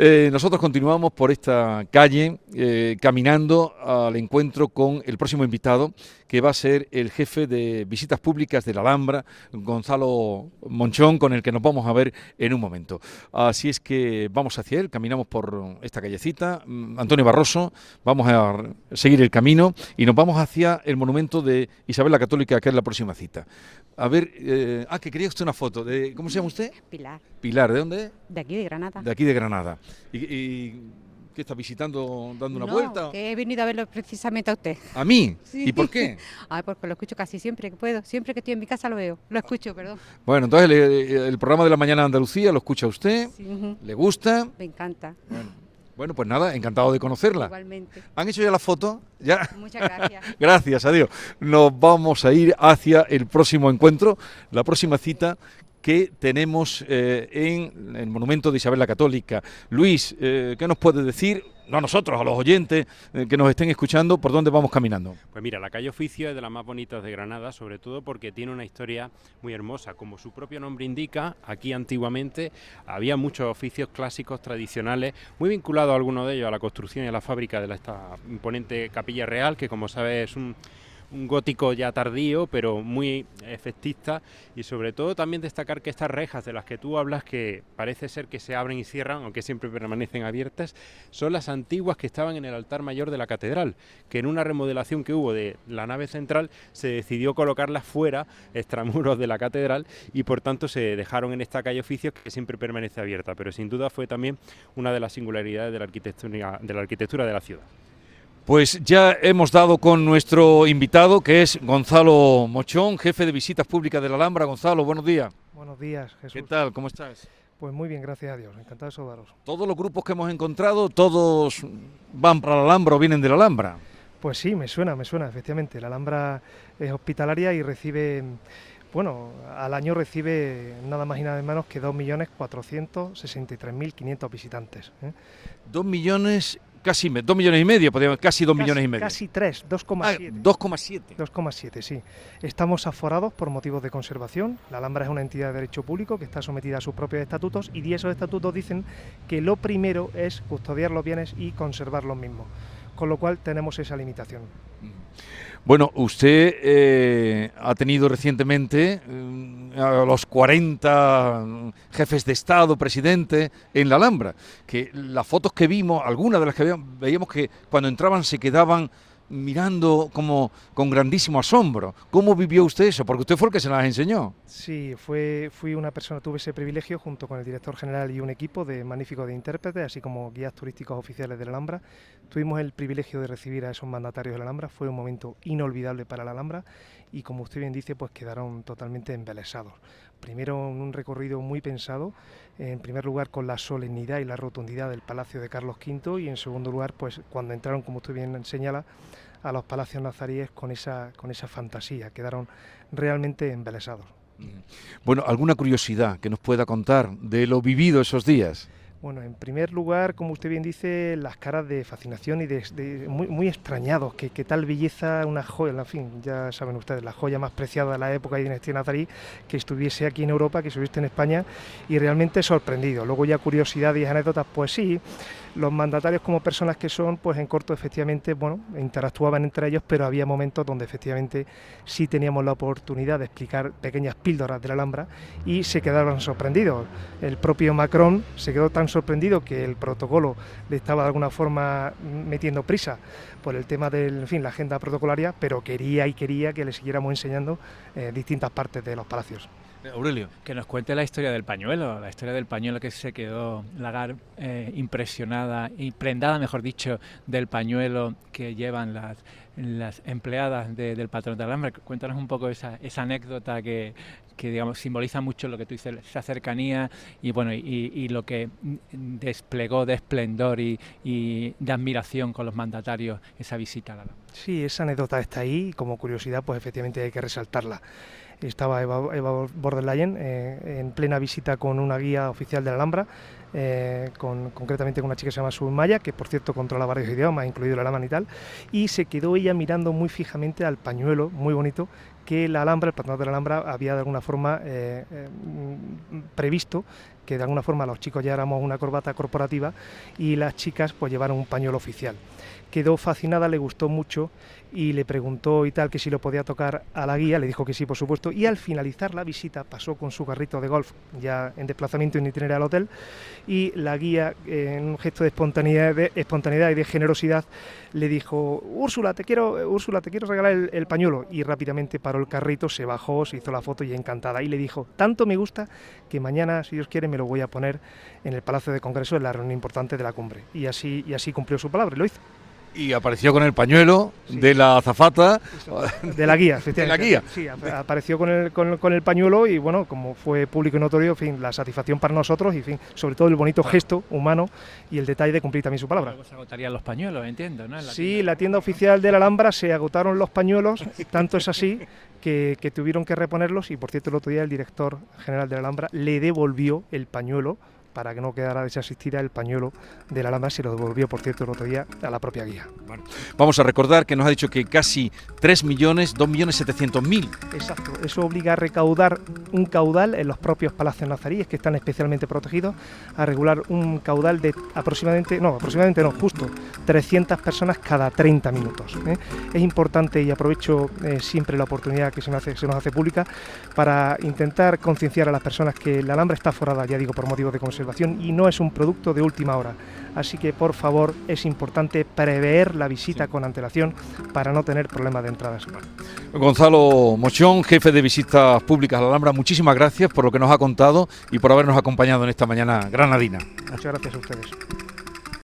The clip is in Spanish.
Eh, nosotros continuamos por esta calle eh, caminando al encuentro con el próximo invitado, que va a ser el jefe de visitas públicas de la Alhambra, Gonzalo Monchón, con el que nos vamos a ver en un momento. Así es que vamos hacia él, caminamos por esta callecita. Mm, Antonio Barroso, vamos a seguir el camino y nos vamos hacia el monumento de Isabel la Católica, que es la próxima cita. A ver, eh, ah, que quería usted una foto. De, ¿Cómo se llama usted? Pilar, Pilar, ¿de dónde? de aquí de Granada. De aquí de Granada. ¿Y, y qué está visitando, dando una No, vuelta? que he venido a verlo precisamente a usted. ¿A mí? Sí. ¿Y por qué? Ay, porque lo escucho casi siempre que puedo. Siempre que estoy en mi casa lo veo. Lo escucho, perdón. Bueno, entonces el, el programa de la mañana de Andalucía lo escucha usted, Sí, le gusta. Me encanta. Bueno, bueno, pues nada, encantado de conocerla. Igualmente. ¿Han hecho ya la foto? Ya. Muchas gracias. Gracias a Dios. Nos vamos a ir hacia el próximo encuentro, la próxima cita que tenemos eh, en el monumento de Isabel la Católica. Luis, eh, ¿qué nos puede decir? No a nosotros, a los oyentes eh, que nos estén escuchando, por dónde vamos caminando. Pues mira, la calle Oficio es de las más bonitas de Granada, sobre todo porque tiene una historia muy hermosa. Como su propio nombre indica, aquí antiguamente había muchos oficios clásicos tradicionales, muy vinculados algunos de ellos a la construcción y a la fábrica de esta imponente capilla real, que como sabes es un, un gótico ya tardío, pero muy efectista. Y sobre todo también destacar que estas rejas de las que tú hablas, que parece ser que se abren y cierran, aunque siempre permanecen abiertas, son las antiguas que estaban en el altar mayor de la catedral, que en una remodelación que hubo de la nave central se decidió colocarlas fuera, extramuros de la catedral, y por tanto se dejaron en esta calle oficios que siempre permanece abierta, pero sin duda fue también una de las singularidades de la, arquitectura de la ciudad. Pues ya hemos dado con nuestro invitado, que es Gonzalo Mochón, jefe de visitas públicas de la Alhambra. Gonzalo, buenos días. Buenos días, ¿Qué Jesús. tal? ¿Cómo estás? Pues muy bien, gracias a Dios. Encantado de saludaros. Todos los grupos que hemos encontrado, todos van para la Alhambra o vienen de la Alhambra. Pues sí, me suena, me suena, efectivamente. La Alhambra es hospitalaria y recibe, bueno, al año recibe nada más y nada menos que 2.463.500 visitantes. ¿eh? Dos millones, casi me- dos millones y medio, podríamos, casi dos Casi- millones y medio. Casi 3, Ah, 2,7. 2,7. 2,7, sí. Estamos aforados por motivos de conservación. La Alhambra es una entidad de derecho público que está sometida a sus propios estatutos y esos estatutos dicen que lo primero es custodiar los bienes y conservar los mismos. Con lo cual tenemos esa limitación. Bueno, usted eh, ha tenido recientemente mm, a los 40 jefes de Estado, presidente en la Alhambra, que las fotos que vimos, algunas de las que veíamos, veíamos que cuando entraban se quedaban mirando como con grandísimo asombro. ¿Cómo vivió usted eso? Porque usted fue el que se las enseñó. Sí, fue, fui una persona, tuve ese privilegio junto con el director general y un equipo de magníficos de intérpretes, así como guías turísticos oficiales de la Alhambra. Tuvimos el privilegio de recibir a esos mandatarios de la Alhambra, fue un momento inolvidable para la Alhambra y como usted bien dice, pues quedaron totalmente embelesados. Primero en un recorrido muy pensado, en primer lugar con la solemnidad y la rotundidad del Palacio de Carlos V y en segundo lugar, pues cuando entraron, como usted bien señala, a los palacios nazaríes con esa, con esa fantasía, quedaron realmente embelesados. Bueno, ¿alguna curiosidad que nos pueda contar de lo vivido esos días? Bueno, en primer lugar, como usted bien dice, las caras de fascinación y de, de- muy, muy extrañados, que, que tal belleza, una joya, en fin, ya saben ustedes, la joya más preciada de la época y dinastía nazarí, que estuviese aquí en Europa, que estuviese en España, y realmente sorprendido. Luego ya curiosidades y anécdotas, pues sí, los mandatarios como personas que son, pues en corto efectivamente, bueno, interactuaban entre ellos, pero había momentos donde efectivamente sí teníamos la oportunidad de explicar pequeñas píldoras de la Alhambra y se quedaron sorprendidos. El propio Macron se quedó tan sorprendido que el protocolo le estaba de alguna forma metiendo prisa por el tema del, en fin, la agenda protocolaria, pero quería y quería que le siguiéramos enseñando eh, distintas partes de los palacios. Aurelio. Que nos cuente la historia del pañuelo, la historia del pañuelo que se quedó Lagar eh, impresionada y prendada, mejor dicho, del pañuelo que llevan las, las empleadas de- del patrón de Alhambra. Cuéntanos un poco esa, esa anécdota que, que digamos simboliza mucho lo que tú dices, esa cercanía y bueno y, lo que desplegó de esplendor y, de admiración con los mandatarios esa visita a la. Sí, esa anécdota está ahí y como curiosidad, pues efectivamente hay que resaltarla. Estaba Eva, Leyen eh, en plena visita con una guía oficial de la Alhambra, eh, con, concretamente con una chica que se llama Sue Maya, que por cierto controla varios idiomas, incluido el alemán y tal, y se quedó ella mirando muy fijamente al pañuelo, muy bonito, que la Alhambra, el patronato de la Alhambra, había de alguna forma eh, previsto que de alguna forma los chicos ya éramos una corbata corporativa y las chicas pues llevaron un pañuelo oficial. Quedó fascinada, le gustó mucho y le preguntó y tal que si lo podía tocar a la guía, le dijo que sí, por supuesto, y al finalizar la visita pasó con su carrito de golf ya en desplazamiento en itinerario al hotel y la guía en un gesto de espontaneidad, de espontaneidad y de generosidad le dijo, Úrsula, te quiero, Úrsula, te quiero regalar el, el, pañuelo y rápidamente paró el carrito, se bajó, se hizo la foto y encantada y le dijo, tanto me gusta que mañana, si Dios quiere, me lo voy a poner en el Palacio de Congreso en la reunión importante de la cumbre y así, y así cumplió su palabra y lo hizo. Y apareció con el pañuelo sí. de la azafata. De la guía, De la guía. Sí, apareció con el, con, con, el pañuelo y bueno, como fue público y notorio, en fin, la satisfacción para nosotros y en fin, sobre todo el bonito gesto humano y el detalle de cumplir también su palabra. Luego se agotarían los pañuelos, entiendo, ¿no? En la sí, tienda. la tienda oficial de la Alhambra se agotaron los pañuelos, tanto es así que, que tuvieron que reponerlos y por cierto el otro día el director general de la Alhambra le devolvió el pañuelo para que no quedara desasistida el pañuelo de la Alhambra, se lo devolvió, por cierto, el otro día a la propia guía. Bueno, vamos a recordar que nos ha dicho que casi 3 millones, 2 millones 700 mil. Exacto, eso obliga a recaudar un caudal en los propios palacios nazaríes, que están especialmente protegidos, a regular un caudal de aproximadamente, no, aproximadamente no, justo 300 personas cada 30 minutos. ¿eh? Es importante y aprovecho eh, siempre la oportunidad que se nos, hace, se nos hace pública para intentar concienciar a las personas que la Alhambra está forada, ya digo, por motivos de conservación y no es un producto de última hora. Así que por favor es importante prever la visita sí. con antelación para no tener problemas de entradas. Gonzalo Mochón, jefe de visitas públicas a la Alhambra, muchísimas gracias por lo que nos ha contado y por habernos acompañado en esta mañana granadina. Muchas gracias a ustedes.